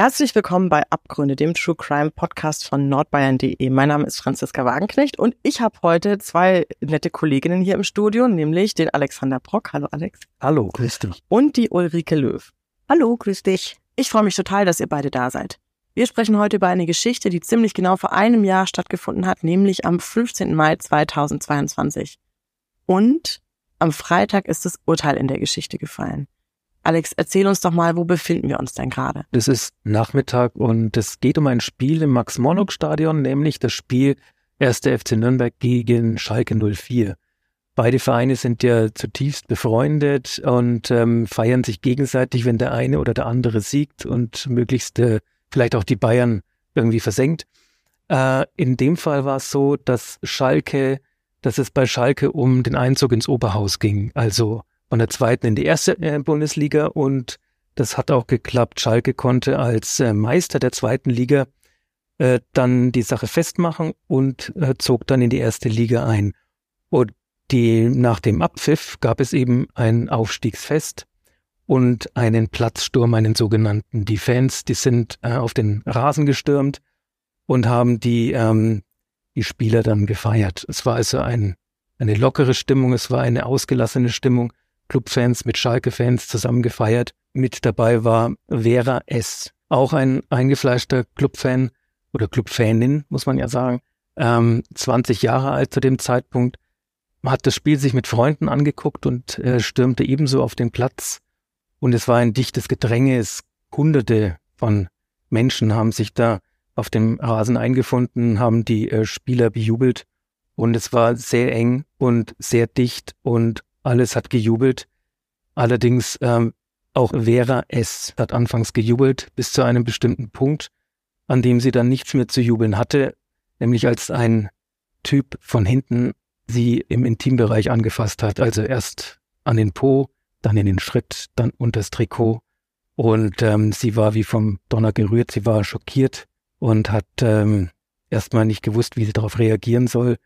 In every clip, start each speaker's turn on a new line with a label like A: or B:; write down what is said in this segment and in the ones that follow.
A: Herzlich willkommen bei Abgründe, dem True Crime Podcast von nordbayern.de. Mein Name ist Franziska Wagenknecht und ich habe heute zwei nette Kolleginnen hier im Studio, nämlich den Alexander Brock. Hallo Alex.
B: Hallo, grüß dich.
A: Und die Ulrike Löw.
C: Hallo, grüß dich.
A: Ich freue mich total, dass ihr beide da seid. Wir sprechen heute über eine Geschichte, die ziemlich genau vor einem Jahr stattgefunden hat, nämlich am 15. Mai 2022. Und am Freitag ist das Urteil in der Geschichte gefallen. Alex, erzähl uns doch mal, wo befinden wir uns denn gerade?
B: Das ist Nachmittag und es geht um ein Spiel im Max-Morlock-Stadion, nämlich das Spiel 1. FC Nürnberg gegen Schalke 04. Beide Vereine sind ja zutiefst befreundet und ähm, feiern sich gegenseitig, wenn der eine oder der andere siegt und möglichst äh, vielleicht auch die Bayern irgendwie versenkt. Äh, in dem Fall war es so, dass Schalke, dass es bei Schalke um den Einzug ins Oberhaus ging. Also von der zweiten in die erste äh, Bundesliga und das hat auch geklappt. Schalke konnte als äh, Meister der zweiten Liga äh, dann die Sache festmachen und äh, zog dann in die erste Liga ein. Und die, nach dem Abpfiff gab es eben ein Aufstiegsfest und einen Platzsturm, einen sogenannten. Die Fans, die sind äh, auf den Rasen gestürmt und haben die, ähm, die Spieler dann gefeiert. Es war also ein, eine lockere Stimmung, es war eine ausgelassene Stimmung. Clubfans mit Schalke-Fans zusammen gefeiert. Mit dabei war Vera S., auch ein eingefleischter Clubfan oder Clubfanin, muss man ja sagen, ähm, 20 Jahre alt zu dem Zeitpunkt, hat das Spiel sich mit Freunden angeguckt und äh, stürmte ebenso auf den Platz. Und es war ein dichtes Gedränge. Es hunderte von Menschen haben sich da auf dem Rasen eingefunden, haben die äh, Spieler bejubelt. Und es war sehr eng und sehr dicht und alles hat gejubelt. Allerdings ähm, auch Vera S. hat anfangs gejubelt bis zu einem bestimmten Punkt, an dem sie dann nichts mehr zu jubeln hatte, nämlich als ein Typ von hinten sie im Intimbereich angefasst hat. Also erst an den Po, dann in den Schritt, dann unter das Trikot. Und ähm, sie war wie vom Donner gerührt, sie war schockiert und hat ähm, erstmal nicht gewusst, wie sie darauf reagieren soll.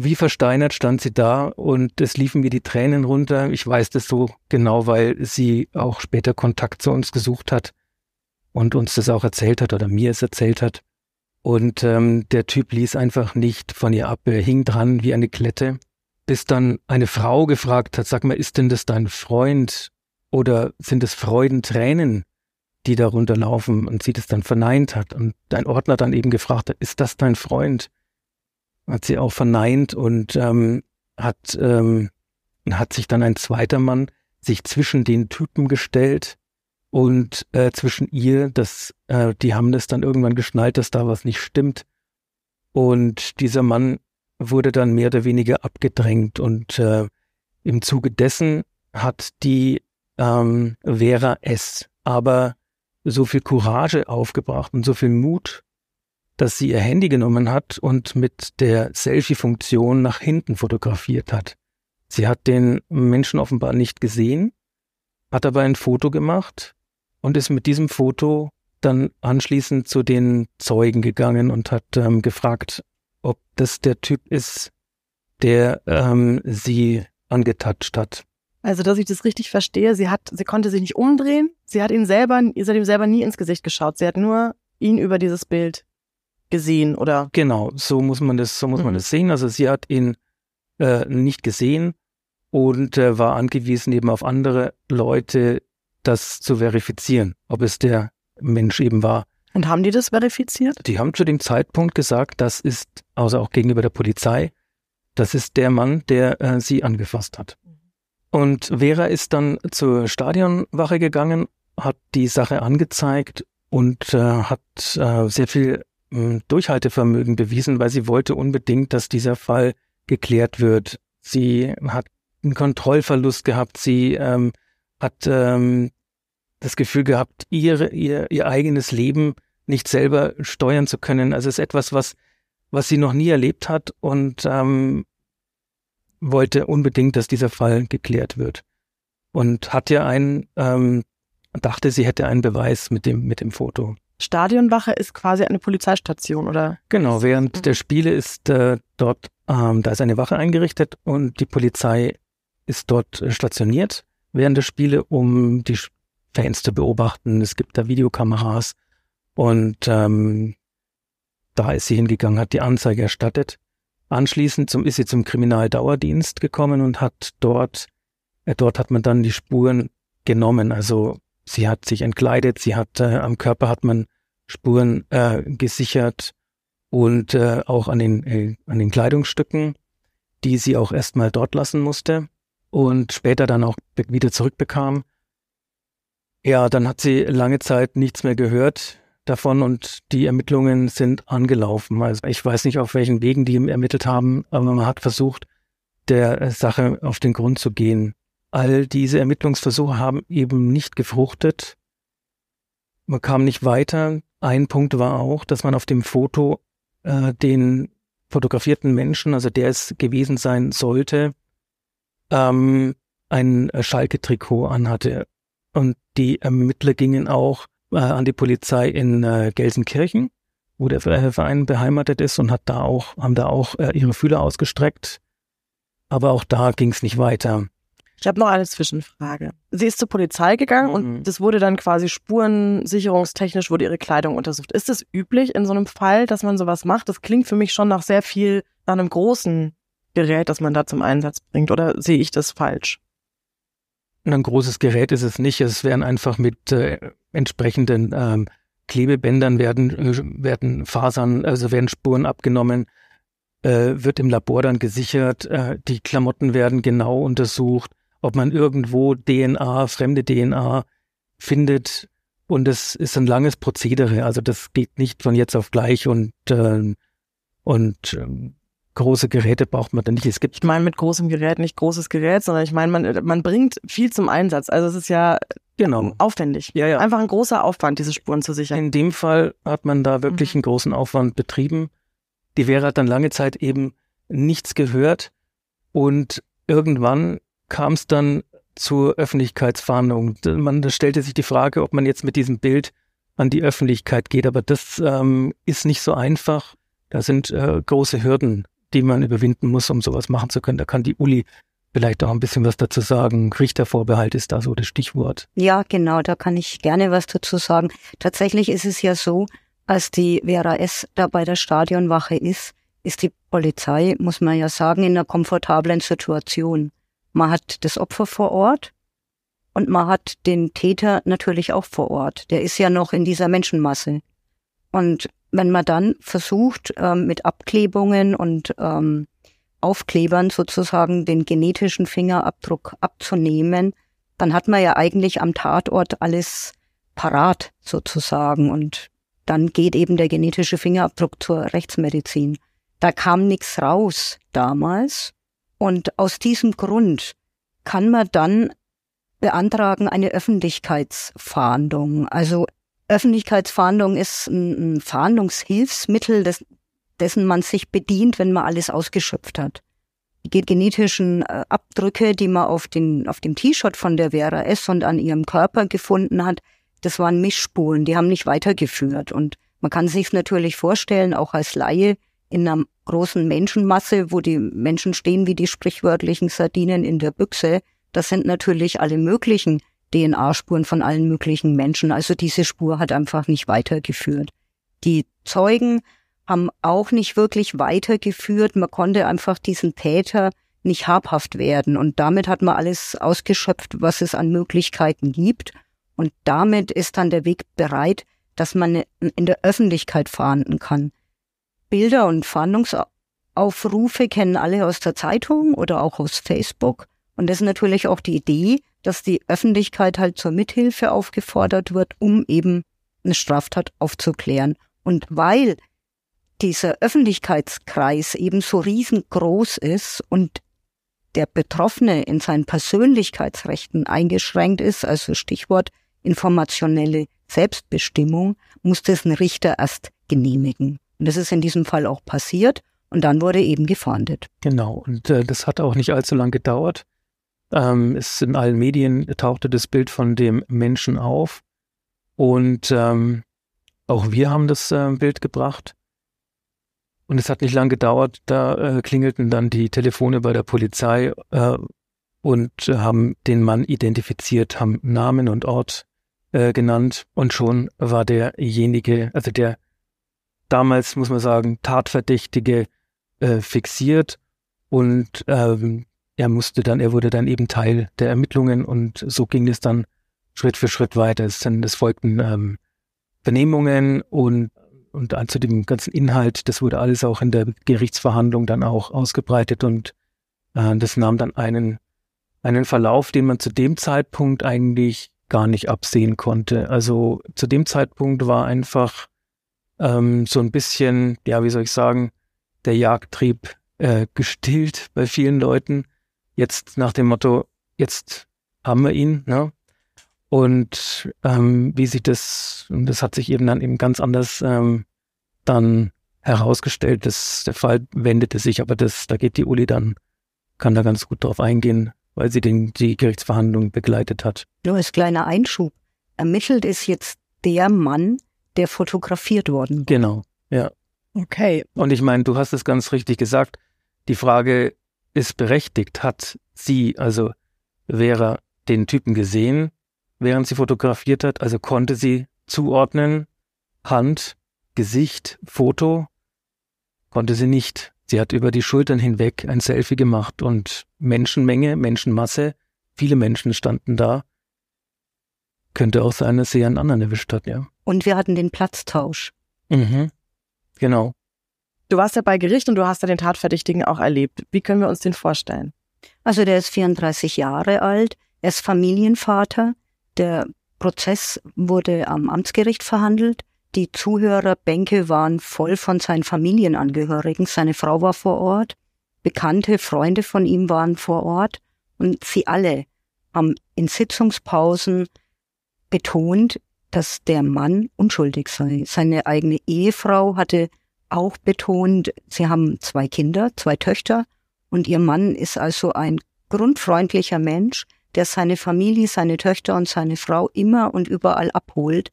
B: Wie versteinert stand sie da und es liefen mir die Tränen runter. Ich weiß das so genau, weil sie auch später Kontakt zu uns gesucht hat und uns das auch erzählt hat oder mir es erzählt hat. Und ähm, der Typ ließ einfach nicht von ihr ab. Er hing dran wie eine Klette, bis dann eine Frau gefragt hat, sag mal, ist denn das dein Freund oder sind es Freudentränen, die darunter laufen und sie das dann verneint hat und dein Ordner dann eben gefragt hat, ist das dein Freund? Hat sie auch verneint und ähm, hat, ähm, hat sich dann ein zweiter Mann sich zwischen den Typen gestellt und äh, zwischen ihr, das, äh, die haben das dann irgendwann geschnallt, dass da was nicht stimmt. Und dieser Mann wurde dann mehr oder weniger abgedrängt und äh, im Zuge dessen hat die ähm, Vera S. aber so viel Courage aufgebracht und so viel Mut, dass sie ihr Handy genommen hat und mit der Selfie-Funktion nach hinten fotografiert hat. Sie hat den Menschen offenbar nicht gesehen, hat aber ein Foto gemacht und ist mit diesem Foto dann anschließend zu den Zeugen gegangen und hat ähm, gefragt, ob das der Typ ist, der ähm, sie angetatscht hat.
A: Also, dass ich das richtig verstehe, sie hat, sie konnte sich nicht umdrehen, sie hat ihn selber, ihr seid ihm selber nie ins Gesicht geschaut, sie hat nur ihn über dieses Bild gesehen oder?
B: Genau, so muss man das, so muss mhm. man das sehen. Also sie hat ihn äh, nicht gesehen und äh, war angewiesen eben auf andere Leute, das zu verifizieren, ob es der Mensch eben war.
A: Und haben die das verifiziert?
B: Die haben zu dem Zeitpunkt gesagt, das ist, außer auch gegenüber der Polizei, das ist der Mann, der äh, sie angefasst hat. Und Vera ist dann zur Stadionwache gegangen, hat die Sache angezeigt und äh, hat äh, sehr viel Durchhaltevermögen bewiesen, weil sie wollte unbedingt, dass dieser Fall geklärt wird. Sie hat einen Kontrollverlust gehabt, sie ähm, hat ähm, das Gefühl gehabt, ihre, ihr, ihr eigenes Leben nicht selber steuern zu können. Also es ist etwas, was, was sie noch nie erlebt hat und ähm, wollte unbedingt, dass dieser Fall geklärt wird. Und hat ja einen, ähm, dachte, sie hätte einen Beweis mit dem, mit dem Foto.
A: Stadionwache ist quasi eine Polizeistation, oder?
B: Genau, während der Spiele ist äh, dort, ähm, da ist eine Wache eingerichtet und die Polizei ist dort äh, stationiert während der Spiele, um die Fans zu beobachten. Es gibt da Videokameras und ähm, da ist sie hingegangen, hat die Anzeige erstattet. Anschließend zum, ist sie zum Kriminaldauerdienst gekommen und hat dort, äh, dort hat man dann die Spuren genommen. Also sie hat sich entkleidet, sie hat äh, am Körper hat man Spuren äh, gesichert und äh, auch an den, äh, an den Kleidungsstücken, die sie auch erstmal dort lassen musste und später dann auch wieder zurückbekam. Ja, dann hat sie lange Zeit nichts mehr gehört davon und die Ermittlungen sind angelaufen. Also ich weiß nicht, auf welchen Wegen die ermittelt haben, aber man hat versucht, der Sache auf den Grund zu gehen. All diese Ermittlungsversuche haben eben nicht gefruchtet. Man kam nicht weiter. Ein Punkt war auch, dass man auf dem Foto äh, den fotografierten Menschen, also der es gewesen sein sollte, ähm, ein Schalke-Trikot anhatte. Und die Ermittler gingen auch äh, an die Polizei in äh, Gelsenkirchen, wo der Verein beheimatet ist und hat da auch, haben da auch äh, ihre Fühler ausgestreckt. Aber auch da ging es nicht weiter.
A: Ich habe noch eine Zwischenfrage. Sie ist zur Polizei gegangen mhm. und das wurde dann quasi spurensicherungstechnisch, wurde ihre Kleidung untersucht. Ist es üblich in so einem Fall, dass man sowas macht? Das klingt für mich schon nach sehr viel, nach einem großen Gerät, das man da zum Einsatz bringt. Oder sehe ich das falsch?
B: Ein großes Gerät ist es nicht. Es werden einfach mit äh, entsprechenden ähm, Klebebändern werden, äh, werden Fasern, also werden Spuren abgenommen, äh, wird im Labor dann gesichert, äh, die Klamotten werden genau untersucht, ob man irgendwo DNA, fremde DNA findet. Und es ist ein langes Prozedere. Also das geht nicht von jetzt auf gleich und, äh, und äh, große Geräte braucht man da nicht. Es gibt
A: ich meine mit großem Gerät nicht großes Gerät, sondern ich meine, man, man bringt viel zum Einsatz. Also es ist ja genau. aufwendig. Ja, ja. Einfach ein großer Aufwand, diese Spuren zu sichern.
B: In dem Fall hat man da wirklich mhm. einen großen Aufwand betrieben. Die Vera hat dann lange Zeit eben nichts gehört und irgendwann kam es dann zur Öffentlichkeitsfahndung. Man stellte sich die Frage, ob man jetzt mit diesem Bild an die Öffentlichkeit geht, aber das ähm, ist nicht so einfach. Da sind äh, große Hürden die man überwinden muss, um sowas machen zu können. Da kann die Uli vielleicht auch ein bisschen was dazu sagen. Richtervorbehalt ist da so das Stichwort.
C: Ja, genau, da kann ich gerne was dazu sagen. Tatsächlich ist es ja so, als die Vera S. da bei der Stadionwache ist, ist die Polizei, muss man ja sagen, in einer komfortablen Situation. Man hat das Opfer vor Ort und man hat den Täter natürlich auch vor Ort. Der ist ja noch in dieser Menschenmasse. Und wenn man dann versucht, ähm, mit Abklebungen und ähm, Aufklebern sozusagen den genetischen Fingerabdruck abzunehmen, dann hat man ja eigentlich am Tatort alles parat sozusagen und dann geht eben der genetische Fingerabdruck zur Rechtsmedizin. Da kam nichts raus damals und aus diesem Grund kann man dann beantragen eine Öffentlichkeitsfahndung. Also Öffentlichkeitsfahndung ist ein, Fahndungshilfsmittel, des, dessen man sich bedient, wenn man alles ausgeschöpft hat. Die genetischen äh, Abdrücke, die man auf, den, auf dem T-Shirt von der Vera S. und an ihrem Körper gefunden hat, das waren Mischspuren, die haben nicht weitergeführt. Und man kann sich natürlich vorstellen, auch als Laie, in einer großen Menschenmasse, wo die Menschen stehen wie die sprichwörtlichen Sardinen in der Büchse, das sind natürlich alle möglichen DNA-Spuren von allen möglichen Menschen. Also diese Spur hat einfach nicht weitergeführt. Die Zeugen haben auch nicht wirklich weitergeführt. Man konnte einfach diesen Täter nicht habhaft werden. Und damit hat man alles ausgeschöpft, was es an Möglichkeiten gibt. Und damit ist dann der Weg bereit, dass man in der Öffentlichkeit fahnden kann. Bilder und Fahndungsaufrufe kennen alle aus der Zeitung oder auch aus Facebook. Und das ist natürlich auch die Idee, dass die Öffentlichkeit halt zur Mithilfe aufgefordert wird, um eben eine Straftat aufzuklären. Und weil dieser Öffentlichkeitskreis eben so riesengroß ist und der Betroffene in seinen Persönlichkeitsrechten eingeschränkt ist, also Stichwort informationelle Selbstbestimmung, muss das ein Richter erst genehmigen. Und das ist in diesem Fall auch passiert. Und dann wurde eben gefahndet.
B: Genau, und äh, das hat auch nicht allzu lang gedauert. Ähm, es in allen Medien tauchte das Bild von dem Menschen auf. Und ähm, auch wir haben das äh, Bild gebracht. Und es hat nicht lang gedauert, da äh, klingelten dann die Telefone bei der Polizei äh, und haben den Mann identifiziert, haben Namen und Ort äh, genannt und schon war derjenige, also der damals, muss man sagen, Tatverdächtige äh, fixiert und ähm, er musste dann, er wurde dann eben Teil der Ermittlungen und so ging es dann Schritt für Schritt weiter. Es, dann, es folgten ähm, Vernehmungen und und zu dem ganzen Inhalt, das wurde alles auch in der Gerichtsverhandlung dann auch ausgebreitet und äh, das nahm dann einen, einen Verlauf, den man zu dem Zeitpunkt eigentlich gar nicht absehen konnte. Also zu dem Zeitpunkt war einfach ähm, so ein bisschen, ja, wie soll ich sagen, der Jagdtrieb äh, gestillt bei vielen Leuten. Jetzt nach dem Motto, jetzt haben wir ihn, ne? Und ähm, wie sich das, und das hat sich eben dann eben ganz anders ähm, dann herausgestellt, dass der Fall wendete sich, aber das, da geht die Uli dann, kann da ganz gut drauf eingehen, weil sie den, die Gerichtsverhandlung begleitet hat.
C: Nur als kleiner Einschub. Ermittelt ist jetzt der Mann, der fotografiert worden.
B: Genau, ja.
A: Okay.
B: Und ich meine, du hast es ganz richtig gesagt. Die Frage ist berechtigt. Hat sie, also Vera, den Typen gesehen? während sie fotografiert hat. Also konnte sie zuordnen, Hand, Gesicht, Foto, konnte sie nicht. Sie hat über die Schultern hinweg ein Selfie gemacht und Menschenmenge, Menschenmasse, viele Menschen standen da. Könnte auch sein, dass sie einen anderen erwischt hat, ja.
C: Und wir hatten den Platztausch.
B: Mhm. Genau.
A: Du warst ja bei Gericht und du hast ja den Tatverdächtigen auch erlebt. Wie können wir uns den vorstellen?
C: Also der ist 34 Jahre alt, er ist Familienvater, der Prozess wurde am Amtsgericht verhandelt. Die Zuhörerbänke waren voll von seinen Familienangehörigen. Seine Frau war vor Ort. Bekannte Freunde von ihm waren vor Ort. Und sie alle haben in Sitzungspausen betont, dass der Mann unschuldig sei. Seine eigene Ehefrau hatte auch betont, sie haben zwei Kinder, zwei Töchter und ihr Mann ist also ein grundfreundlicher Mensch, der seine Familie, seine Töchter und seine Frau immer und überall abholt,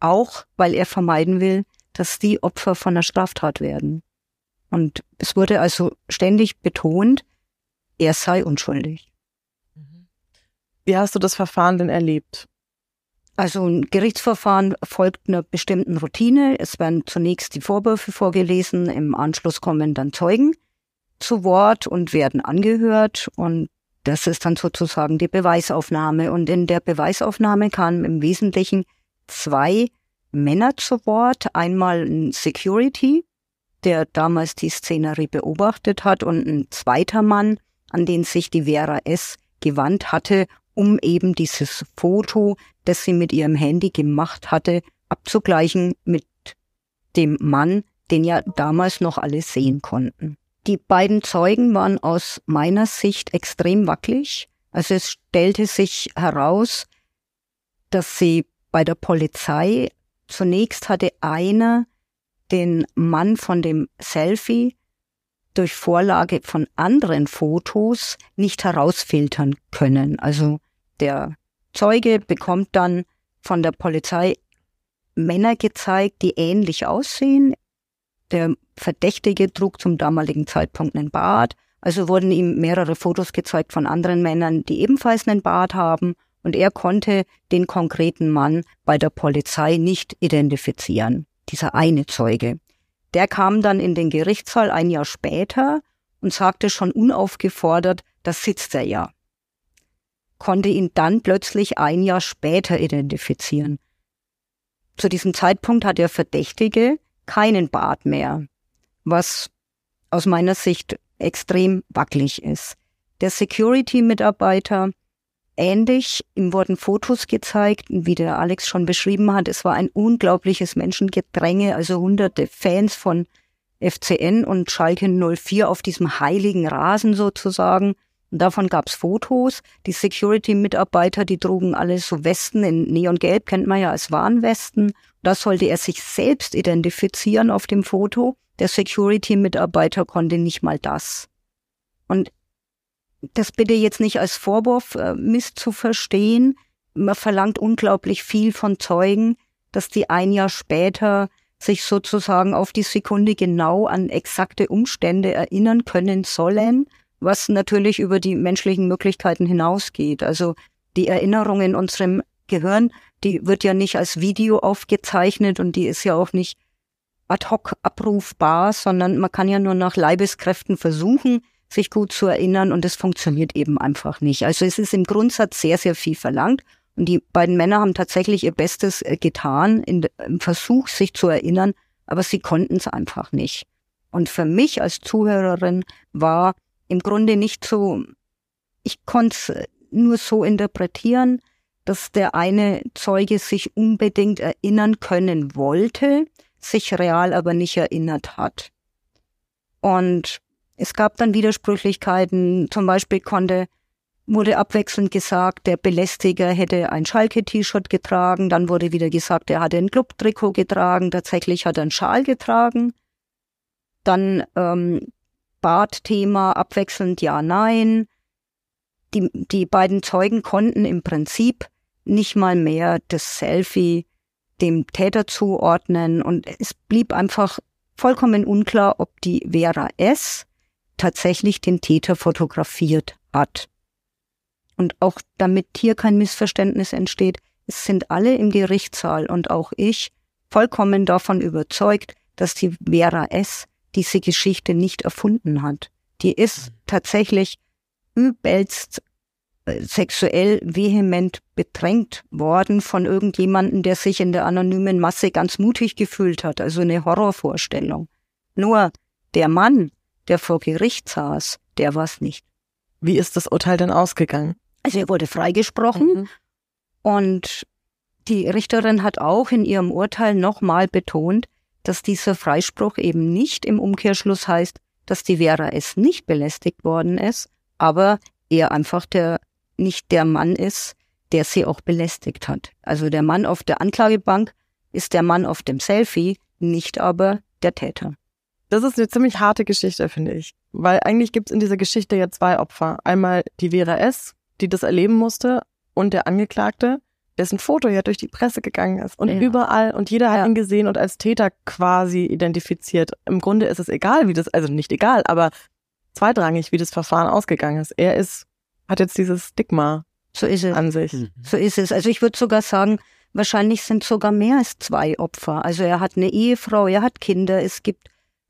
C: auch weil er vermeiden will, dass die Opfer von einer Straftat werden. Und es wurde also ständig betont, er sei unschuldig.
A: Wie hast du das Verfahren denn erlebt?
C: Also ein Gerichtsverfahren folgt einer bestimmten Routine. Es werden zunächst die Vorwürfe vorgelesen, im Anschluss kommen dann Zeugen zu Wort und werden angehört und das ist dann sozusagen die Beweisaufnahme. Und in der Beweisaufnahme kamen im Wesentlichen zwei Männer zu Wort. Einmal ein Security, der damals die Szenerie beobachtet hat, und ein zweiter Mann, an den sich die Vera S. gewandt hatte, um eben dieses Foto, das sie mit ihrem Handy gemacht hatte, abzugleichen mit dem Mann, den ja damals noch alle sehen konnten. Die beiden Zeugen waren aus meiner Sicht extrem wackelig. Also es stellte sich heraus, dass sie bei der Polizei zunächst hatte einer den Mann von dem Selfie durch Vorlage von anderen Fotos nicht herausfiltern können. Also der Zeuge bekommt dann von der Polizei Männer gezeigt, die ähnlich aussehen. Der Verdächtige trug zum damaligen Zeitpunkt einen Bart. Also wurden ihm mehrere Fotos gezeigt von anderen Männern, die ebenfalls einen Bart haben. Und er konnte den konkreten Mann bei der Polizei nicht identifizieren. Dieser eine Zeuge. Der kam dann in den Gerichtssaal ein Jahr später und sagte schon unaufgefordert, da sitzt er ja. Konnte ihn dann plötzlich ein Jahr später identifizieren. Zu diesem Zeitpunkt hat der Verdächtige keinen Bart mehr, was aus meiner Sicht extrem wackelig ist. Der Security-Mitarbeiter ähnlich, ihm wurden Fotos gezeigt, wie der Alex schon beschrieben hat, es war ein unglaubliches Menschengedränge, also hunderte Fans von FCN und Schalke 04 auf diesem heiligen Rasen sozusagen. Und davon gab's Fotos. Die Security-Mitarbeiter, die trugen alle so Westen in Neongelb, kennt man ja als Warnwesten. Da sollte er sich selbst identifizieren auf dem Foto. Der Security-Mitarbeiter konnte nicht mal das. Und das bitte jetzt nicht als Vorwurf äh, misszuverstehen. Man verlangt unglaublich viel von Zeugen, dass die ein Jahr später sich sozusagen auf die Sekunde genau an exakte Umstände erinnern können sollen, was natürlich über die menschlichen Möglichkeiten hinausgeht. Also die Erinnerung in unserem Gehirn, die wird ja nicht als Video aufgezeichnet und die ist ja auch nicht ad hoc abrufbar, sondern man kann ja nur nach Leibeskräften versuchen, sich gut zu erinnern und es funktioniert eben einfach nicht. Also es ist im Grundsatz sehr, sehr viel verlangt und die beiden Männer haben tatsächlich ihr Bestes äh, getan im Versuch, sich zu erinnern, aber sie konnten es einfach nicht. Und für mich als Zuhörerin war im Grunde nicht so, ich konnte es nur so interpretieren, dass der eine Zeuge sich unbedingt erinnern können wollte, sich real aber nicht erinnert hat. Und es gab dann Widersprüchlichkeiten. Zum Beispiel konnte, wurde abwechselnd gesagt, der Belästiger hätte ein Schalke-T-Shirt getragen. Dann wurde wieder gesagt, er hatte ein Club-Trikot getragen. Tatsächlich hat er einen Schal getragen. Dann ähm, Bartthema abwechselnd ja, nein. Die, die beiden Zeugen konnten im Prinzip nicht mal mehr das Selfie dem Täter zuordnen und es blieb einfach vollkommen unklar, ob die Vera S tatsächlich den Täter fotografiert hat. Und auch damit hier kein Missverständnis entsteht, es sind alle im Gerichtssaal und auch ich vollkommen davon überzeugt, dass die Vera S. diese Geschichte nicht erfunden hat. Die ist mhm. tatsächlich übelst äh, sexuell vehement bedrängt worden von irgendjemanden, der sich in der anonymen Masse ganz mutig gefühlt hat, also eine Horrorvorstellung. Nur der Mann, der vor Gericht saß, der war es nicht.
A: Wie ist das Urteil denn ausgegangen?
C: Also er wurde freigesprochen mhm. und die Richterin hat auch in ihrem Urteil nochmal betont, dass dieser Freispruch eben nicht im Umkehrschluss heißt, dass die Vera es nicht belästigt worden ist, aber er einfach der nicht der Mann ist, der sie auch belästigt hat. Also der Mann auf der Anklagebank ist der Mann auf dem Selfie, nicht aber der Täter.
A: Das ist eine ziemlich harte Geschichte, finde ich. Weil eigentlich gibt es in dieser Geschichte ja zwei Opfer. Einmal die Vera S., die das erleben musste, und der Angeklagte, dessen Foto ja durch die Presse gegangen ist und ja. überall und jeder hat ja. ihn gesehen und als Täter quasi identifiziert. Im Grunde ist es egal, wie das, also nicht egal, aber zweitrangig, wie das Verfahren ausgegangen ist. Er ist, hat jetzt dieses Stigma
C: so ist es.
A: an sich.
C: Mhm. So ist es. Also ich würde sogar sagen, wahrscheinlich sind sogar mehr als zwei Opfer. Also er hat eine Ehefrau, er hat Kinder, es gibt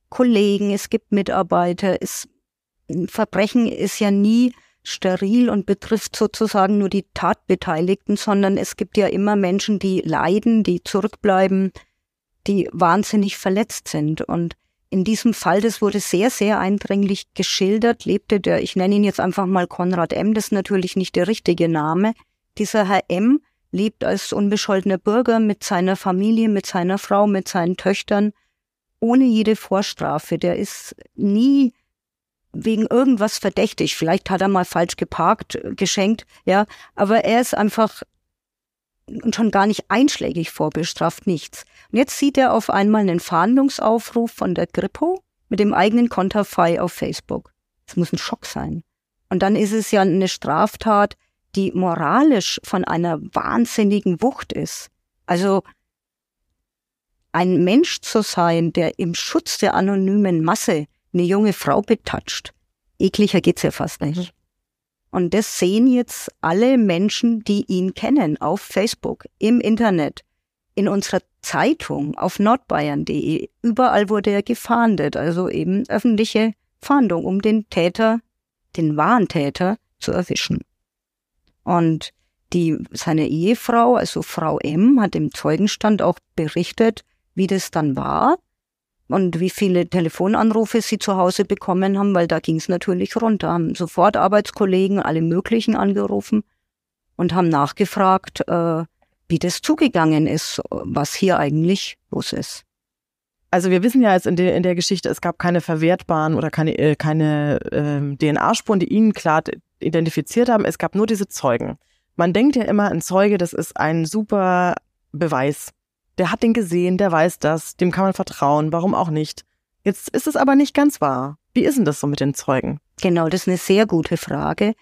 C: Kollegen, es gibt Mitarbeiter. Es, ein Verbrechen ist ja nie steril und betrifft sozusagen nur die Tatbeteiligten, sondern es gibt ja immer Menschen, die leiden, die zurückbleiben, die wahnsinnig verletzt sind. Und in diesem Fall, das wurde sehr, sehr eindringlich geschildert, lebte der, ich nenne ihn jetzt einfach mal Konrad M., das ist natürlich nicht der richtige Name. Dieser Herr M. lebt als unbescholtener Bürger mit seiner Familie, mit seiner Frau, mit seinen Töchtern ohne jede Vorstrafe. Der ist nie wegen irgendwas verdächtig. Vielleicht hat er mal falsch geparkt, äh, geschenkt, ja. Aber er ist einfach schon gar nicht einschlägig vorbestraft, nichts. Und jetzt sieht er auf einmal einen Fahndungsaufruf von der Grippo mit dem eigenen Konterfei auf Facebook. Das muss ein Schock sein. Und dann ist es ja eine Straftat, die moralisch von einer wahnsinnigen Wucht ist. Also ein Mensch zu sein, der im Schutz der anonymen Masse eine junge Frau betatscht. Ekliger geht's ja fast nicht. Mhm. Und das sehen jetzt alle Menschen, die ihn kennen, auf Facebook, im Internet, in unserer Zeitung, auf nordbayern.de. Überall wurde er gefahndet, also eben öffentliche Fahndung, um den Täter, den wahren Täter zu erwischen. Und die, seine Ehefrau, also Frau M, hat im Zeugenstand auch berichtet, wie das dann war und wie viele Telefonanrufe sie zu Hause bekommen haben, weil da ging es natürlich runter. Haben sofort Arbeitskollegen, alle möglichen angerufen und haben nachgefragt, äh, wie das zugegangen ist, was hier eigentlich los ist.
A: Also wir wissen ja jetzt in der, in der Geschichte, es gab keine verwertbaren oder keine, äh, keine äh, DNA-Spuren, die ihn klar identifiziert haben. Es gab nur diese Zeugen. Man denkt ja immer, ein Zeuge, das ist ein super Beweis der hat den gesehen, der weiß das, dem kann man vertrauen, warum auch nicht. Jetzt ist es aber nicht ganz wahr. Wie ist denn das so mit den Zeugen?
C: Genau, das ist eine sehr gute Frage.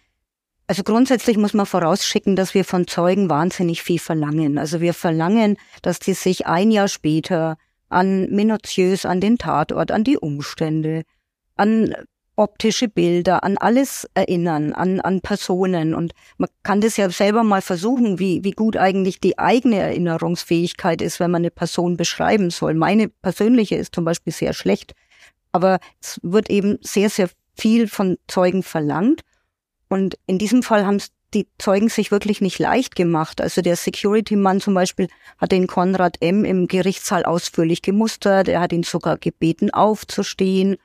C: Also grundsätzlich muss man vorausschicken, dass wir von Zeugen wahnsinnig viel verlangen. Also wir verlangen, dass die sich ein Jahr später an minutiös an den Tatort, an die Umstände, an optische Bilder, an alles erinnern, an, an Personen. Und man kann das ja selber mal versuchen, wie, wie gut eigentlich die eigene Erinnerungsfähigkeit ist, wenn man eine Person beschreiben soll. Meine persönliche ist zum Beispiel sehr schlecht. Aber es wird eben sehr, sehr viel von Zeugen verlangt. Und in diesem Fall haben es die Zeugen sich wirklich nicht leicht gemacht. Also der Security-Mann zum Beispiel hat den Konrad M. im Gerichtssaal ausführlich gemustert. Er hat ihn sogar gebeten, aufzustehen.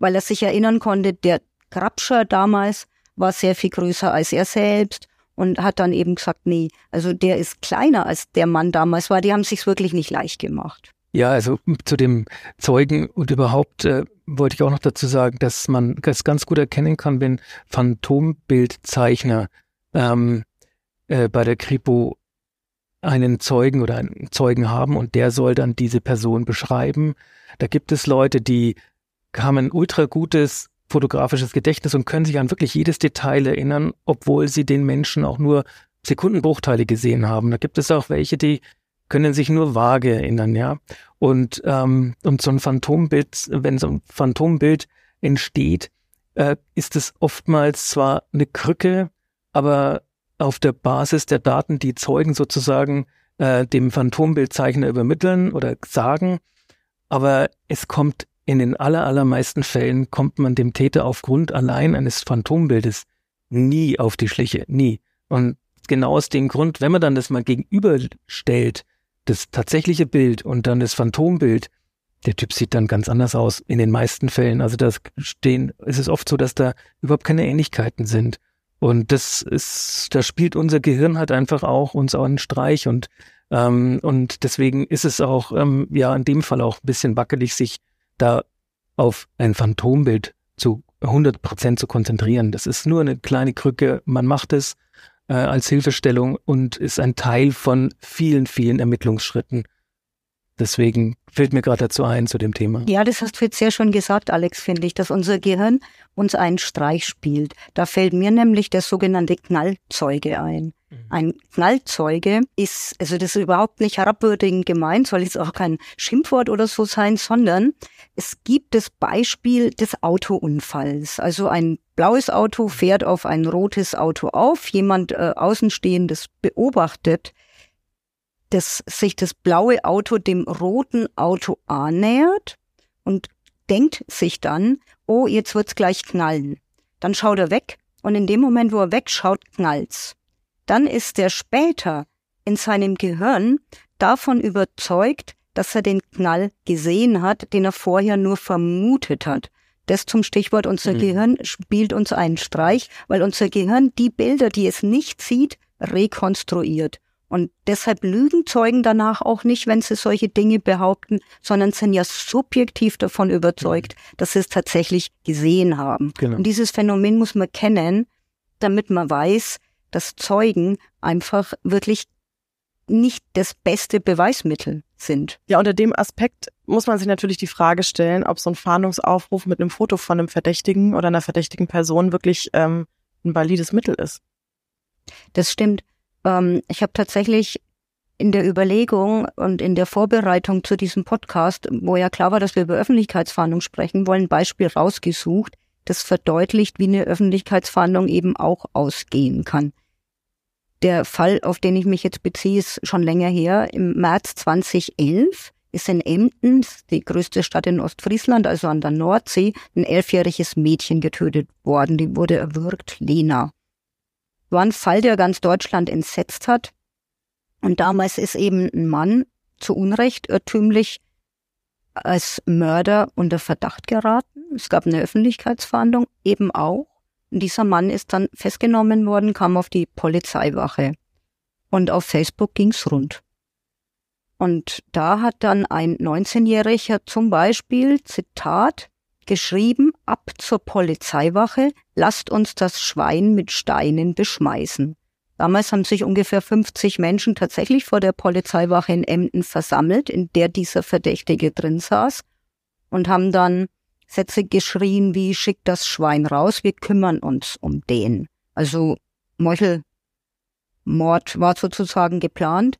C: Weil er sich erinnern konnte, der Grabscher damals war sehr viel größer als er selbst und hat dann eben gesagt, nee, also der ist kleiner als der Mann damals war. Die haben sich's wirklich nicht leicht gemacht.
B: Ja, also zu dem Zeugen und überhaupt äh, wollte ich auch noch dazu sagen, dass man das ganz gut erkennen kann, wenn Phantombildzeichner ähm, äh, bei der Kripo einen Zeugen oder einen Zeugen haben und der soll dann diese Person beschreiben. Da gibt es Leute, die haben ein ultra gutes fotografisches Gedächtnis und können sich an wirklich jedes Detail erinnern, obwohl sie den Menschen auch nur Sekundenbruchteile gesehen haben. Da gibt es auch welche, die können sich nur vage erinnern, ja. Und, ähm, und so ein Phantombild, wenn so ein Phantombild entsteht, äh, ist es oftmals zwar eine Krücke, aber auf der Basis der Daten, die Zeugen sozusagen äh, dem Phantombildzeichner übermitteln oder sagen, aber es kommt in den aller, allermeisten Fällen kommt man dem Täter aufgrund allein eines Phantombildes nie auf die Schliche, nie. Und genau aus dem Grund, wenn man dann das mal gegenüberstellt, das tatsächliche Bild und dann das Phantombild, der Typ sieht dann ganz anders aus in den meisten Fällen. Also das stehen, es ist oft so, dass da überhaupt keine Ähnlichkeiten sind. Und das ist, da spielt unser Gehirn halt einfach auch uns auch einen Streich und ähm, und deswegen ist es auch ähm, ja in dem Fall auch ein bisschen wackelig, sich da auf ein Phantombild zu 100 Prozent zu konzentrieren. Das ist nur eine kleine Krücke. Man macht es äh, als Hilfestellung und ist ein Teil von vielen, vielen Ermittlungsschritten. Deswegen fällt mir gerade dazu ein zu dem Thema.
C: Ja, das hast du jetzt sehr schon gesagt, Alex, finde ich, dass unser Gehirn uns einen Streich spielt. Da fällt mir nämlich der sogenannte Knallzeuge ein. Mhm. Ein Knallzeuge ist, also das ist überhaupt nicht herabwürdigend gemeint, soll jetzt auch kein Schimpfwort oder so sein, sondern es gibt das Beispiel des Autounfalls. Also ein blaues Auto fährt auf ein rotes Auto auf, jemand äh, Außenstehendes beobachtet, dass sich das blaue Auto dem roten Auto annähert und denkt sich dann, oh, jetzt wird's gleich knallen. Dann schaut er weg und in dem Moment, wo er wegschaut, knallt's. Dann ist er später in seinem Gehirn davon überzeugt, dass er den Knall gesehen hat, den er vorher nur vermutet hat. Das zum Stichwort, unser mhm. Gehirn spielt uns einen Streich, weil unser Gehirn die Bilder, die es nicht sieht, rekonstruiert. Und deshalb lügen Zeugen danach auch nicht, wenn sie solche Dinge behaupten, sondern sind ja subjektiv davon überzeugt, mhm. dass sie es tatsächlich gesehen haben. Genau. Und dieses Phänomen muss man kennen, damit man weiß, dass Zeugen einfach wirklich nicht das beste Beweismittel sind.
A: Ja, unter dem Aspekt muss man sich natürlich die Frage stellen, ob so ein Fahndungsaufruf mit einem Foto von einem Verdächtigen oder einer verdächtigen Person wirklich ähm, ein valides Mittel ist.
C: Das stimmt. Ähm, ich habe tatsächlich in der Überlegung und in der Vorbereitung zu diesem Podcast, wo ja klar war, dass wir über Öffentlichkeitsfahndung sprechen wollen, ein Beispiel rausgesucht, das verdeutlicht, wie eine Öffentlichkeitsfahndung eben auch ausgehen kann. Der Fall, auf den ich mich jetzt beziehe, ist schon länger her. Im März 2011 ist in Emden, die größte Stadt in Ostfriesland, also an der Nordsee, ein elfjähriges Mädchen getötet worden. Die wurde erwürgt, Lena war ein Fall, der ganz Deutschland entsetzt hat. Und damals ist eben ein Mann zu Unrecht irrtümlich als Mörder unter Verdacht geraten. Es gab eine Öffentlichkeitsverhandlung eben auch. Dieser Mann ist dann festgenommen worden, kam auf die Polizeiwache. Und auf Facebook ging's rund. Und da hat dann ein 19-Jähriger zum Beispiel, Zitat, geschrieben, ab zur Polizeiwache, lasst uns das Schwein mit Steinen beschmeißen. Damals haben sich ungefähr 50 Menschen tatsächlich vor der Polizeiwache in Emden versammelt, in der dieser Verdächtige drin saß. und haben dann Sätze geschrien wie schickt das Schwein raus, wir kümmern uns um den. Also Meuchelmord war sozusagen geplant.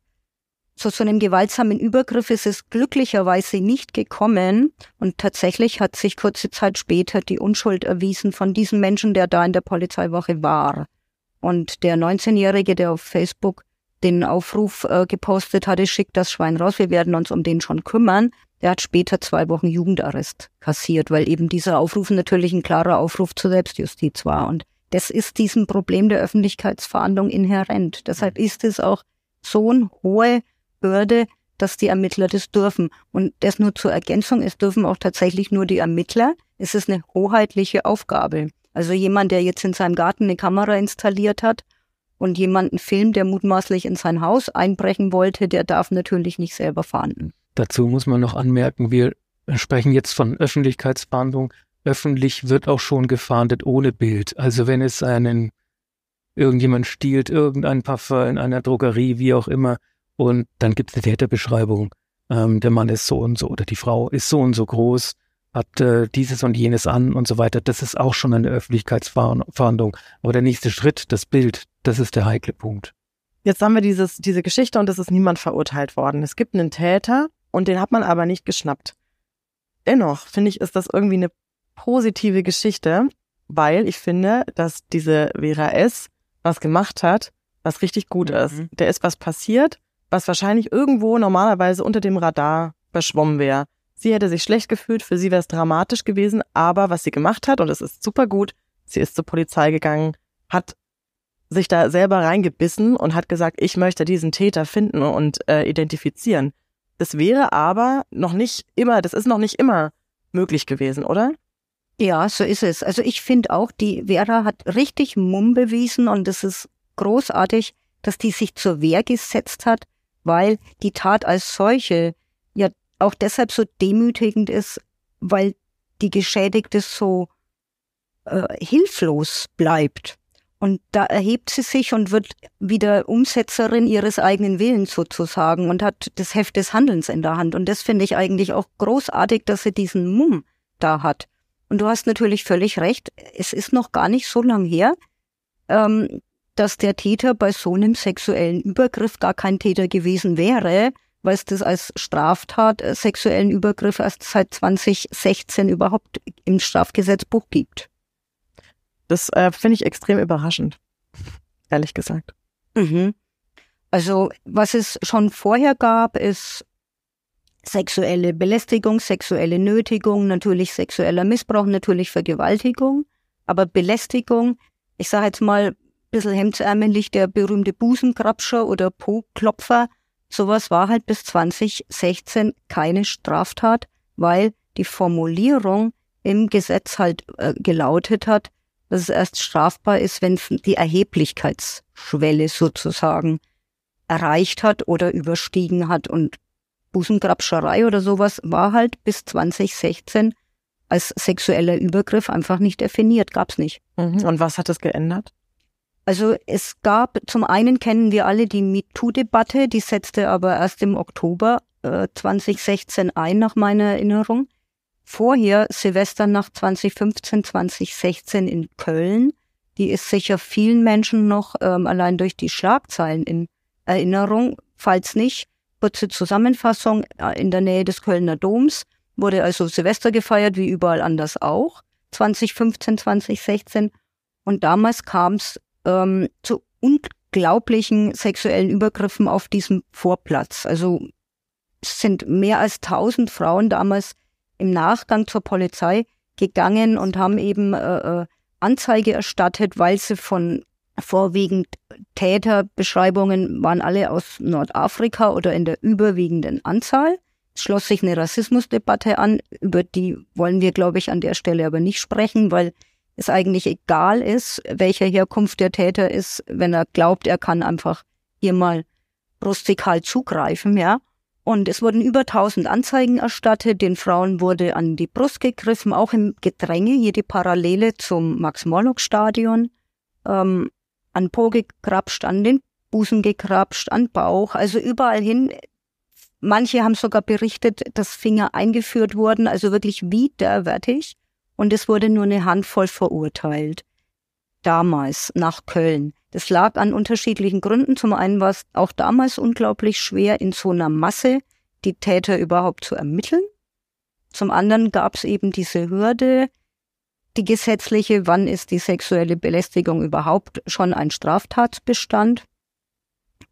C: Zu so einem gewaltsamen Übergriff ist es glücklicherweise nicht gekommen und tatsächlich hat sich kurze Zeit später die Unschuld erwiesen von diesem Menschen, der da in der Polizeiwache war. Und der 19-Jährige, der auf Facebook den Aufruf äh, gepostet hatte, schickt das Schwein raus, wir werden uns um den schon kümmern. Der hat später zwei Wochen Jugendarrest kassiert, weil eben dieser Aufruf natürlich ein klarer Aufruf zur Selbstjustiz war. Und das ist diesem Problem der Öffentlichkeitsverhandlung inhärent. Deshalb ist es auch so eine hohe Bürde, dass die Ermittler das dürfen. Und das nur zur Ergänzung, es dürfen auch tatsächlich nur die Ermittler. Es ist eine hoheitliche Aufgabe. Also jemand, der jetzt in seinem Garten eine Kamera installiert hat und jemanden filmt, der mutmaßlich in sein Haus einbrechen wollte, der darf natürlich nicht selber fahnden.
B: Dazu muss man noch anmerken, wir sprechen jetzt von Öffentlichkeitsfahndung. Öffentlich wird auch schon gefahndet ohne Bild. Also wenn es einen irgendjemand stiehlt irgendein Parfum in einer Drogerie, wie auch immer, und dann gibt es eine Täterbeschreibung. Ähm, der Mann ist so und so oder die Frau ist so und so groß hat äh, dieses und jenes an und so weiter. Das ist auch schon eine Öffentlichkeitsfahndung. Aber der nächste Schritt, das Bild, das ist der heikle Punkt.
A: Jetzt haben wir dieses, diese Geschichte und es ist niemand verurteilt worden. Es gibt einen Täter und den hat man aber nicht geschnappt. Dennoch finde ich, ist das irgendwie eine positive Geschichte, weil ich finde, dass diese Vera S. was gemacht hat, was richtig gut mhm. ist. Der ist was passiert, was wahrscheinlich irgendwo normalerweise unter dem Radar verschwommen wäre. Sie hätte sich schlecht gefühlt, für sie wäre es dramatisch gewesen, aber was sie gemacht hat, und es ist super gut, sie ist zur Polizei gegangen, hat sich da selber reingebissen und hat gesagt, ich möchte diesen Täter finden und äh, identifizieren. Das wäre aber noch nicht immer, das ist noch nicht immer möglich gewesen, oder?
C: Ja, so ist es. Also ich finde auch, die Vera hat richtig Mumm bewiesen und es ist großartig, dass die sich zur Wehr gesetzt hat, weil die Tat als solche ja auch deshalb so demütigend ist, weil die Geschädigte so äh, hilflos bleibt. Und da erhebt sie sich und wird wieder Umsetzerin ihres eigenen Willens sozusagen und hat das Heft des Handelns in der Hand. Und das finde ich eigentlich auch großartig, dass sie diesen Mumm da hat. Und du hast natürlich völlig recht, es ist noch gar nicht so lang her, ähm, dass der Täter bei so einem sexuellen Übergriff gar kein Täter gewesen wäre, weil es das als Straftat äh, sexuellen Übergriff erst seit 2016 überhaupt im Strafgesetzbuch gibt.
A: Das äh, finde ich extrem überraschend, ehrlich gesagt.
C: Mhm. Also was es schon vorher gab, ist sexuelle Belästigung, sexuelle Nötigung, natürlich sexueller Missbrauch, natürlich Vergewaltigung, aber Belästigung, ich sage jetzt mal ein bisschen hemdsärmelig, der berühmte Busenkrabscher oder Po-Klopfer, Sowas war halt bis 2016 keine Straftat, weil die Formulierung im Gesetz halt äh, gelautet hat, dass es erst strafbar ist, wenn die Erheblichkeitsschwelle sozusagen erreicht hat oder überstiegen hat. Und Busengrabscherei oder sowas war halt bis 2016 als sexueller Übergriff einfach nicht definiert, gab's nicht.
A: Mhm. Und was hat es geändert?
C: Also es gab, zum einen kennen wir alle die MeToo-Debatte, die setzte aber erst im Oktober äh, 2016 ein, nach meiner Erinnerung. Vorher Silvester nach 2015, 2016 in Köln. Die ist sicher vielen Menschen noch ähm, allein durch die Schlagzeilen in Erinnerung. Falls nicht, kurze Zusammenfassung, äh, in der Nähe des Kölner Doms wurde also Silvester gefeiert, wie überall anders auch, 2015, 2016. Und damals kam es ähm, zu unglaublichen sexuellen Übergriffen auf diesem Vorplatz. Also es sind mehr als tausend Frauen damals im Nachgang zur Polizei gegangen und haben eben äh, äh Anzeige erstattet, weil sie von vorwiegend Täterbeschreibungen waren alle aus Nordafrika oder in der überwiegenden Anzahl. Es schloss sich eine Rassismusdebatte an, über die wollen wir, glaube ich, an der Stelle aber nicht sprechen, weil es eigentlich egal ist, welcher Herkunft der Täter ist, wenn er glaubt, er kann einfach hier mal rustikal zugreifen, ja. Und es wurden über 1000 Anzeigen erstattet, den Frauen wurde an die Brust gegriffen, auch im Gedränge, hier die Parallele zum Max-Morlock-Stadion, ähm, an Po gekrapscht, an den Busen gekrapscht, an Bauch, also überall hin manche haben sogar berichtet, dass Finger eingeführt wurden, also wirklich widerwärtig. Und es wurde nur eine Handvoll verurteilt. Damals nach Köln. Das lag an unterschiedlichen Gründen. Zum einen war es auch damals unglaublich schwer, in so einer Masse die Täter überhaupt zu ermitteln. Zum anderen gab es eben diese Hürde, die gesetzliche, wann ist die sexuelle Belästigung überhaupt schon ein Straftatbestand?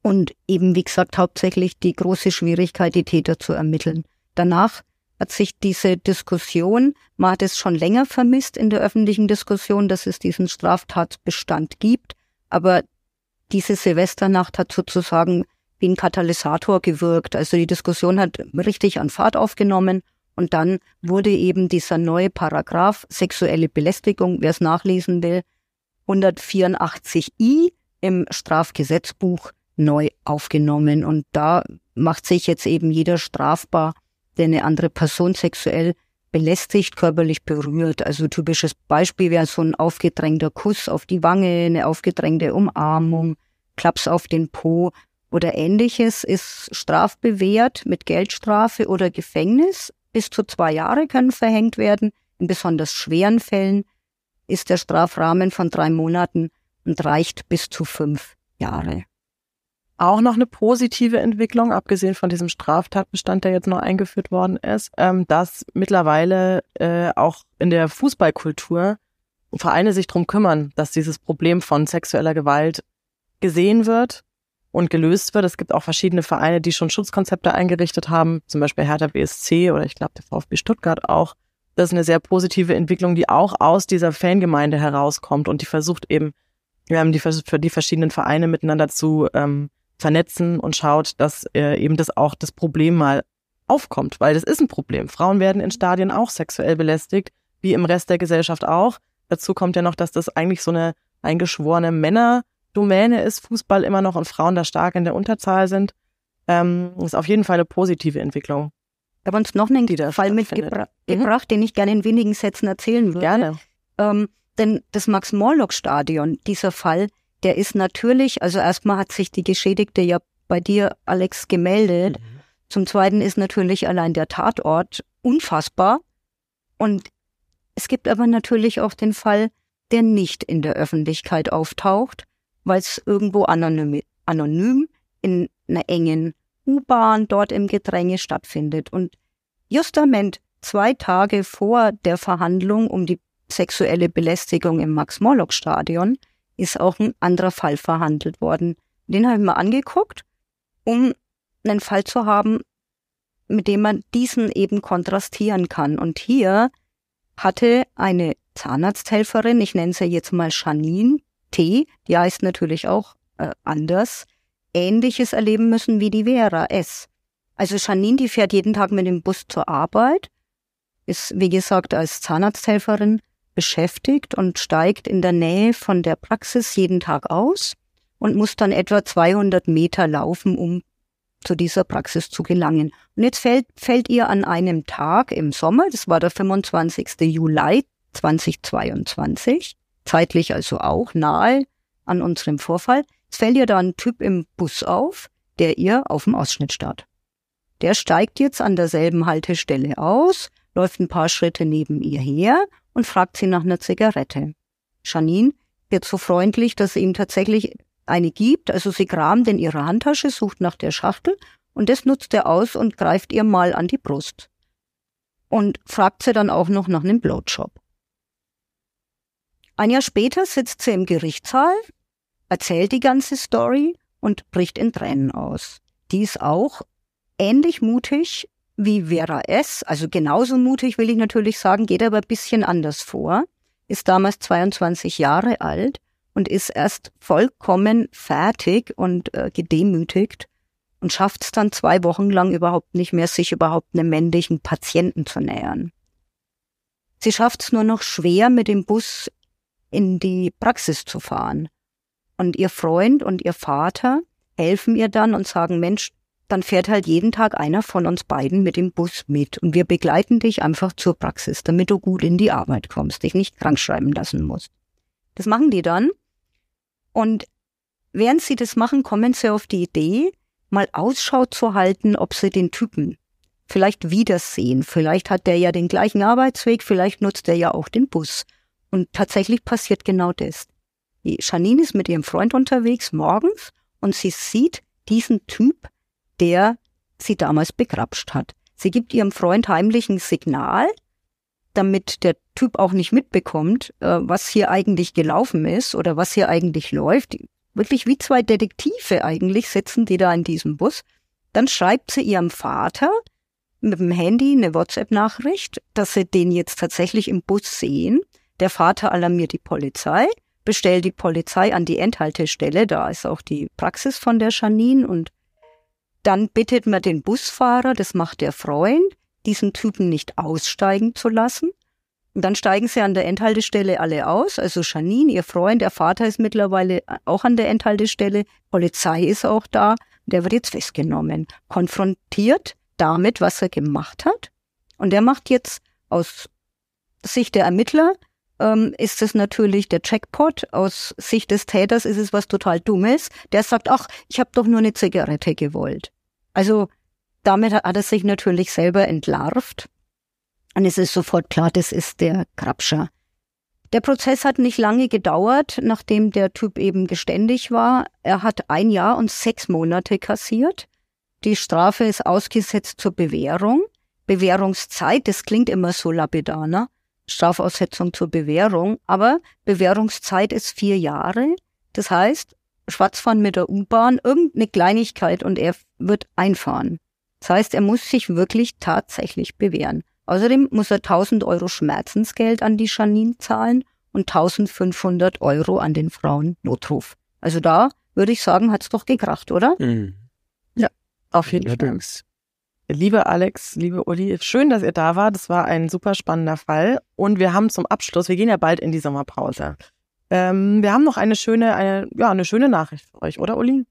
C: Und eben, wie gesagt, hauptsächlich die große Schwierigkeit, die Täter zu ermitteln. Danach hat sich diese Diskussion, man hat es schon länger vermisst in der öffentlichen Diskussion, dass es diesen Straftatbestand gibt, aber diese Silvesternacht hat sozusagen wie ein Katalysator gewirkt. Also die Diskussion hat richtig an Fahrt aufgenommen und dann wurde eben dieser neue Paragraph sexuelle Belästigung, wer es nachlesen will, 184i im Strafgesetzbuch neu aufgenommen. Und da macht sich jetzt eben jeder strafbar, der eine andere Person sexuell belästigt, körperlich berührt. Also typisches Beispiel wäre so ein aufgedrängter Kuss auf die Wange, eine aufgedrängte Umarmung, Klaps auf den Po oder ähnliches ist strafbewehrt mit Geldstrafe oder Gefängnis bis zu zwei Jahre können verhängt werden. In besonders schweren Fällen ist der Strafrahmen von drei Monaten und reicht bis zu fünf Jahre.
A: Auch noch eine positive Entwicklung, abgesehen von diesem Straftatbestand, der jetzt noch eingeführt worden ist, ähm, dass mittlerweile äh, auch in der Fußballkultur Vereine sich drum kümmern, dass dieses Problem von sexueller Gewalt gesehen wird und gelöst wird. Es gibt auch verschiedene Vereine, die schon Schutzkonzepte eingerichtet haben, zum Beispiel Hertha BSC oder ich glaube der VfB Stuttgart auch. Das ist eine sehr positive Entwicklung, die auch aus dieser Fangemeinde herauskommt und die versucht eben, ähm, die, für die verschiedenen Vereine miteinander zu ähm, vernetzen und schaut, dass äh, eben das auch das Problem mal aufkommt, weil das ist ein Problem. Frauen werden in Stadien auch sexuell belästigt, wie im Rest der Gesellschaft auch. Dazu kommt ja noch, dass das eigentlich so eine eingeschworene Männer Domäne ist Fußball immer noch und Frauen da stark in der Unterzahl sind, ähm, ist auf jeden Fall eine positive Entwicklung.
C: Ich habe uns noch einen Fall mitgebracht, mhm. den ich gerne in wenigen Sätzen erzählen würde.
A: Gerne.
C: Ähm, denn das Max-Morlock-Stadion, dieser Fall, der ist natürlich, also erstmal hat sich die Geschädigte ja bei dir, Alex, gemeldet. Mhm. Zum Zweiten ist natürlich allein der Tatort unfassbar. Und es gibt aber natürlich auch den Fall, der nicht in der Öffentlichkeit auftaucht weil es irgendwo anonym, anonym in einer engen U-Bahn dort im Gedränge stattfindet. Und justament zwei Tage vor der Verhandlung um die sexuelle Belästigung im Max-Morlock-Stadion ist auch ein anderer Fall verhandelt worden. Den habe ich mir angeguckt, um einen Fall zu haben, mit dem man diesen eben kontrastieren kann. Und hier hatte eine Zahnarzthelferin, ich nenne sie jetzt mal Janine, T, die heißt natürlich auch äh, anders, Ähnliches erleben müssen wie die Vera S. Also Janine, die fährt jeden Tag mit dem Bus zur Arbeit, ist, wie gesagt, als Zahnarzthelferin beschäftigt und steigt in der Nähe von der Praxis jeden Tag aus und muss dann etwa 200 Meter laufen, um zu dieser Praxis zu gelangen. Und jetzt fällt, fällt ihr an einem Tag im Sommer, das war der 25. Juli 2022, zeitlich also auch nahe an unserem Vorfall. Es fällt ihr da ein Typ im Bus auf, der ihr auf dem Ausschnitt starrt. Der steigt jetzt an derselben Haltestelle aus, läuft ein paar Schritte neben ihr her und fragt sie nach einer Zigarette. Janine wird so freundlich, dass sie ihm tatsächlich eine gibt, also sie kramt in ihrer Handtasche, sucht nach der Schachtel und das nutzt er aus und greift ihr mal an die Brust. Und fragt sie dann auch noch nach einem Blowjob. Ein Jahr später sitzt sie im Gerichtssaal, erzählt die ganze Story und bricht in Tränen aus. Die ist auch ähnlich mutig wie Vera S., also genauso mutig will ich natürlich sagen, geht aber ein bisschen anders vor, ist damals 22 Jahre alt und ist erst vollkommen fertig und äh, gedemütigt und schafft es dann zwei Wochen lang überhaupt nicht mehr, sich überhaupt einem männlichen Patienten zu nähern. Sie schafft es nur noch schwer, mit dem Bus in die Praxis zu fahren. Und ihr Freund und ihr Vater helfen ihr dann und sagen, Mensch, dann fährt halt jeden Tag einer von uns beiden mit dem Bus mit und wir begleiten dich einfach zur Praxis, damit du gut in die Arbeit kommst, dich nicht krank schreiben lassen musst. Das machen die dann und während sie das machen, kommen sie auf die Idee, mal Ausschau zu halten, ob sie den Typen vielleicht wiedersehen. Vielleicht hat der ja den gleichen Arbeitsweg, vielleicht nutzt er ja auch den Bus. Und tatsächlich passiert genau das. Janine ist mit ihrem Freund unterwegs morgens und sie sieht diesen Typ, der sie damals begrapscht hat. Sie gibt ihrem Freund heimlich ein Signal, damit der Typ auch nicht mitbekommt, äh, was hier eigentlich gelaufen ist oder was hier eigentlich läuft. Wirklich wie zwei Detektive eigentlich sitzen die da in diesem Bus. Dann schreibt sie ihrem Vater mit dem Handy eine WhatsApp-Nachricht, dass sie den jetzt tatsächlich im Bus sehen. Der Vater alarmiert die Polizei, bestellt die Polizei an die Endhaltestelle, da ist auch die Praxis von der Janine und dann bittet man den Busfahrer, das macht der Freund, diesen Typen nicht aussteigen zu lassen. Und dann steigen sie an der Endhaltestelle alle aus. Also Janine, ihr Freund, der Vater ist mittlerweile auch an der Endhaltestelle. Polizei ist auch da. Der wird jetzt festgenommen, konfrontiert damit, was er gemacht hat. Und er macht jetzt aus Sicht der Ermittler ähm, ist es natürlich der Jackpot. Aus Sicht des Täters ist es was total Dummes. Der sagt, ach, ich habe doch nur eine Zigarette gewollt. Also damit hat er sich natürlich selber entlarvt. Und es ist sofort klar, das ist der Krabscher. Der Prozess hat nicht lange gedauert, nachdem der Typ eben geständig war. Er hat ein Jahr und sechs Monate kassiert. Die Strafe ist ausgesetzt zur Bewährung. Bewährungszeit, das klingt immer so lapidar, ne? Strafaussetzung zur Bewährung, aber Bewährungszeit ist vier Jahre. Das heißt, Schwarzfahren mit der U-Bahn, irgendeine Kleinigkeit und er wird einfahren. Das heißt, er muss sich wirklich tatsächlich bewähren. Außerdem muss er 1000 Euro Schmerzensgeld an die Janine zahlen und 1500 Euro an den Frauennotruf. Also da würde ich sagen, hat's doch gekracht, oder?
A: Mhm. Ja, auf jeden Fall. Liebe Alex, liebe Uli, schön, dass ihr da wart. Das war ein super spannender Fall. Und wir haben zum Abschluss, wir gehen ja bald in die Sommerpause. Ähm, wir haben noch eine schöne, eine, ja, eine schöne Nachricht für euch, oder Uli?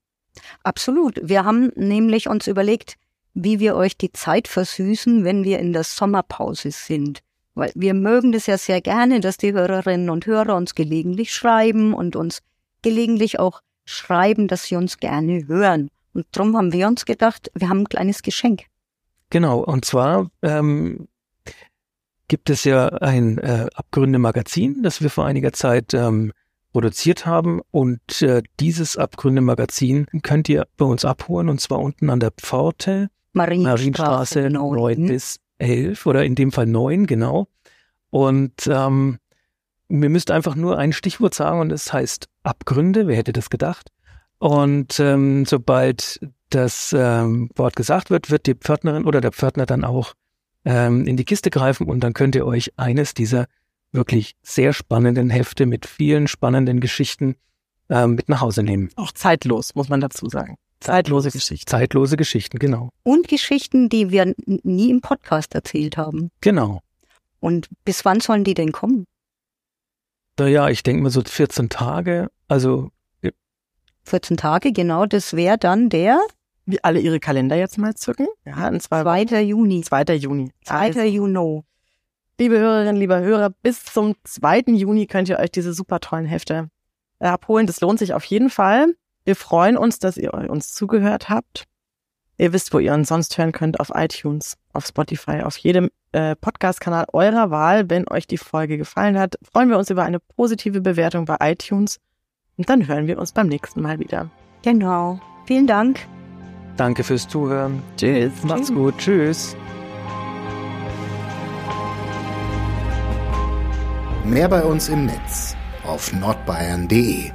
C: Absolut. Wir haben nämlich uns überlegt, wie wir euch die Zeit versüßen, wenn wir in der Sommerpause sind. Weil wir mögen das ja sehr gerne, dass die Hörerinnen und Hörer uns gelegentlich schreiben und uns gelegentlich auch schreiben, dass sie uns gerne hören. Und darum haben wir uns gedacht, wir haben ein kleines Geschenk.
B: Genau, und zwar ähm, gibt es ja ein äh, Abgründe-Magazin, das wir vor einiger Zeit ähm, produziert haben. Und äh, dieses Abgründe-Magazin könnt ihr bei uns abholen, und zwar unten an der Pforte, Marienstraße, Marienstraße 9 bis 11 oder in dem Fall 9, genau. Und ähm, mir müsst einfach nur ein Stichwort sagen und es heißt Abgründe, wer hätte das gedacht? Und ähm, sobald das ähm, Wort gesagt wird, wird die Pförtnerin oder der Pförtner dann auch ähm, in die Kiste greifen und dann könnt ihr euch eines dieser wirklich sehr spannenden Hefte mit vielen spannenden Geschichten ähm, mit nach Hause nehmen.
A: Auch zeitlos, muss man dazu sagen. Zeitlose Geschichten.
B: Zeitlose Geschichten, genau.
C: Und Geschichten, die wir nie im Podcast erzählt haben.
B: Genau.
C: Und bis wann sollen die denn kommen?
B: Naja, ich denke mal so 14 Tage. Also
C: 14 Tage, genau. Das wäre dann der
A: wie alle ihre Kalender jetzt mal zücken.
C: Ja, und zwar 2. Juni.
A: 2. Juni.
C: 2. Juni.
A: Liebe Hörerinnen, lieber Hörer, bis zum 2. Juni könnt ihr euch diese super tollen Hefte abholen. Das lohnt sich auf jeden Fall. Wir freuen uns, dass ihr uns zugehört habt. Ihr wisst, wo ihr uns sonst hören könnt, auf iTunes, auf Spotify, auf jedem äh, Podcast-Kanal eurer Wahl. Wenn euch die Folge gefallen hat, freuen wir uns über eine positive Bewertung bei iTunes. Und dann hören wir uns beim nächsten Mal wieder.
C: Genau. Vielen Dank.
B: Danke fürs Zuhören. Tschüss. Macht's gut. Tschüss.
D: Mehr bei uns im Netz auf nordbayern.de